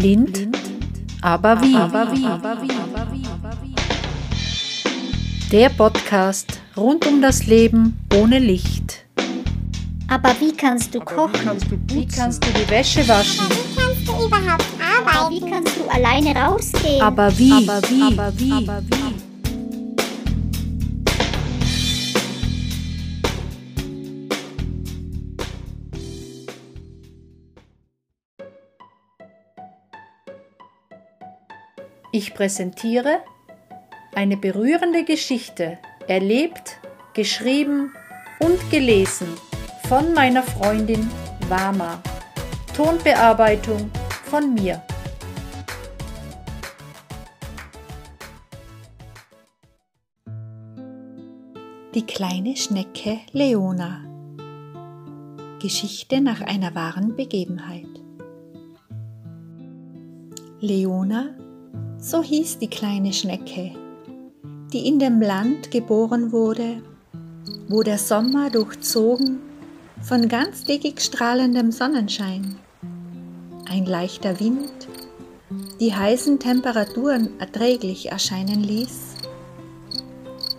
Blind, aber wie? Der Podcast rund um das Leben ohne Licht. Aber wie kannst du kochen? Wie kannst du die Wäsche waschen? Wie kannst du überhaupt arbeiten? Wie kannst du alleine rausgehen? Aber wie? Aber wie? Aber wie? Aber wie? Ich präsentiere eine berührende Geschichte, erlebt, geschrieben und gelesen von meiner Freundin Wama. Tonbearbeitung von mir. Die kleine Schnecke Leona. Geschichte nach einer wahren Begebenheit. Leona so hieß die kleine Schnecke, die in dem Land geboren wurde, wo der Sommer durchzogen von ganztägig strahlendem Sonnenschein, ein leichter Wind, die heißen Temperaturen erträglich erscheinen ließ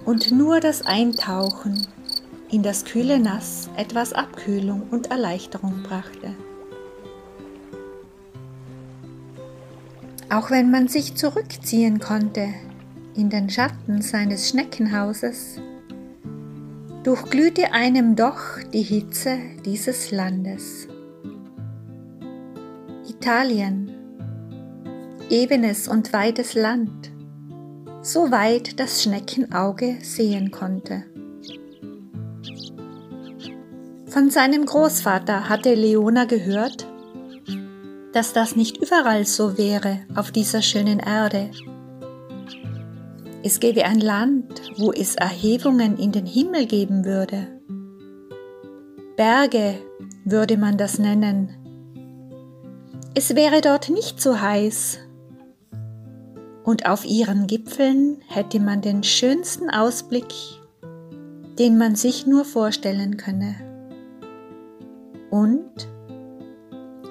und nur das Eintauchen in das kühle Nass etwas Abkühlung und Erleichterung brachte. Auch wenn man sich zurückziehen konnte in den Schatten seines Schneckenhauses, durchglühte einem doch die Hitze dieses Landes. Italien, ebenes und weites Land, so weit das Schneckenauge sehen konnte. Von seinem Großvater hatte Leona gehört, dass das nicht überall so wäre auf dieser schönen Erde. Es gäbe ein Land, wo es Erhebungen in den Himmel geben würde. Berge würde man das nennen. Es wäre dort nicht so heiß. Und auf ihren Gipfeln hätte man den schönsten Ausblick, den man sich nur vorstellen könne. Und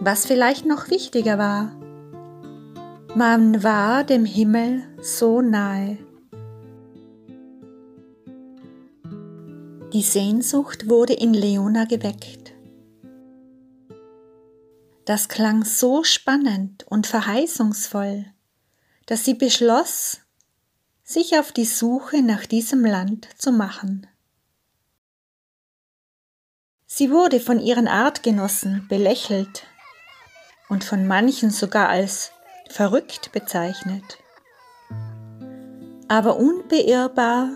was vielleicht noch wichtiger war. Man war dem Himmel so nahe. Die Sehnsucht wurde in Leona geweckt. Das klang so spannend und verheißungsvoll, dass sie beschloss, sich auf die Suche nach diesem Land zu machen. Sie wurde von ihren Artgenossen belächelt und von manchen sogar als verrückt bezeichnet. Aber unbeirrbar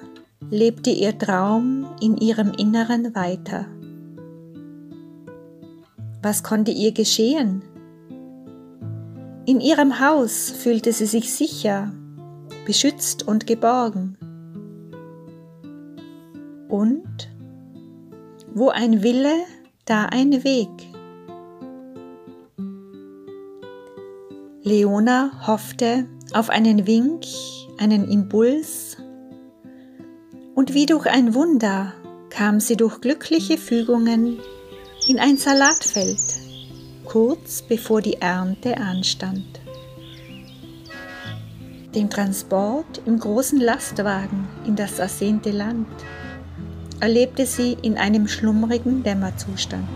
lebte ihr Traum in ihrem Inneren weiter. Was konnte ihr geschehen? In ihrem Haus fühlte sie sich sicher, beschützt und geborgen. Und wo ein Wille, da ein Weg. Leona hoffte auf einen Wink, einen Impuls, und wie durch ein Wunder kam sie durch glückliche Fügungen in ein Salatfeld, kurz bevor die Ernte anstand. Den Transport im großen Lastwagen in das ersehnte Land erlebte sie in einem schlummrigen Dämmerzustand.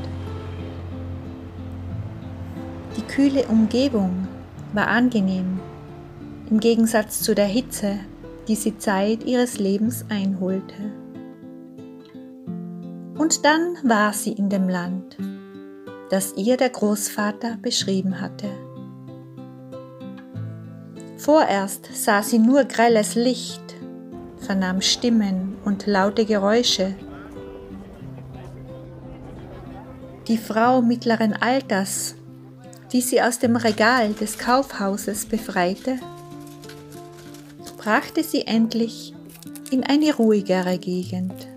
Die kühle Umgebung war angenehm, im Gegensatz zu der Hitze, die sie Zeit ihres Lebens einholte. Und dann war sie in dem Land, das ihr der Großvater beschrieben hatte. Vorerst sah sie nur grelles Licht, vernahm Stimmen und laute Geräusche. Die Frau mittleren Alters die sie aus dem Regal des Kaufhauses befreite, brachte sie endlich in eine ruhigere Gegend.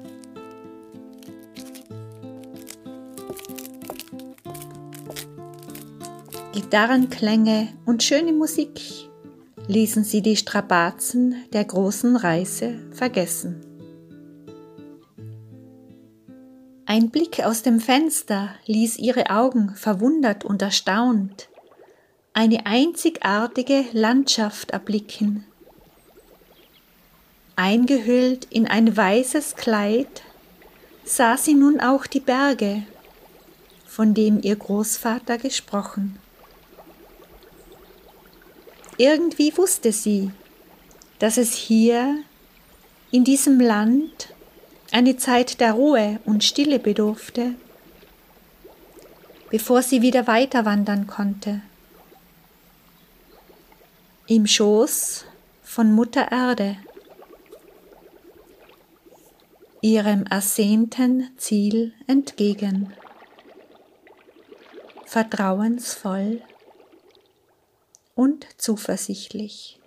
Gitarrenklänge und schöne Musik ließen sie die Strapazen der großen Reise vergessen. Ein Blick aus dem Fenster ließ ihre Augen verwundert und erstaunt eine einzigartige Landschaft erblicken. Eingehüllt in ein weißes Kleid sah sie nun auch die Berge, von dem ihr Großvater gesprochen. Irgendwie wusste sie, dass es hier in diesem Land eine Zeit der Ruhe und Stille bedurfte, bevor sie wieder weiter wandern konnte. Im Schoß von Mutter Erde, ihrem ersehnten Ziel entgegen, vertrauensvoll und zuversichtlich.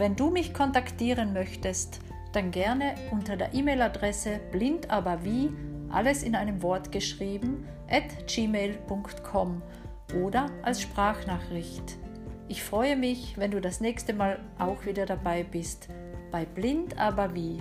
Wenn du mich kontaktieren möchtest, dann gerne unter der E-Mail-Adresse blindaberwie, alles in einem Wort geschrieben, at gmail.com oder als Sprachnachricht. Ich freue mich, wenn du das nächste Mal auch wieder dabei bist bei Blind aber wie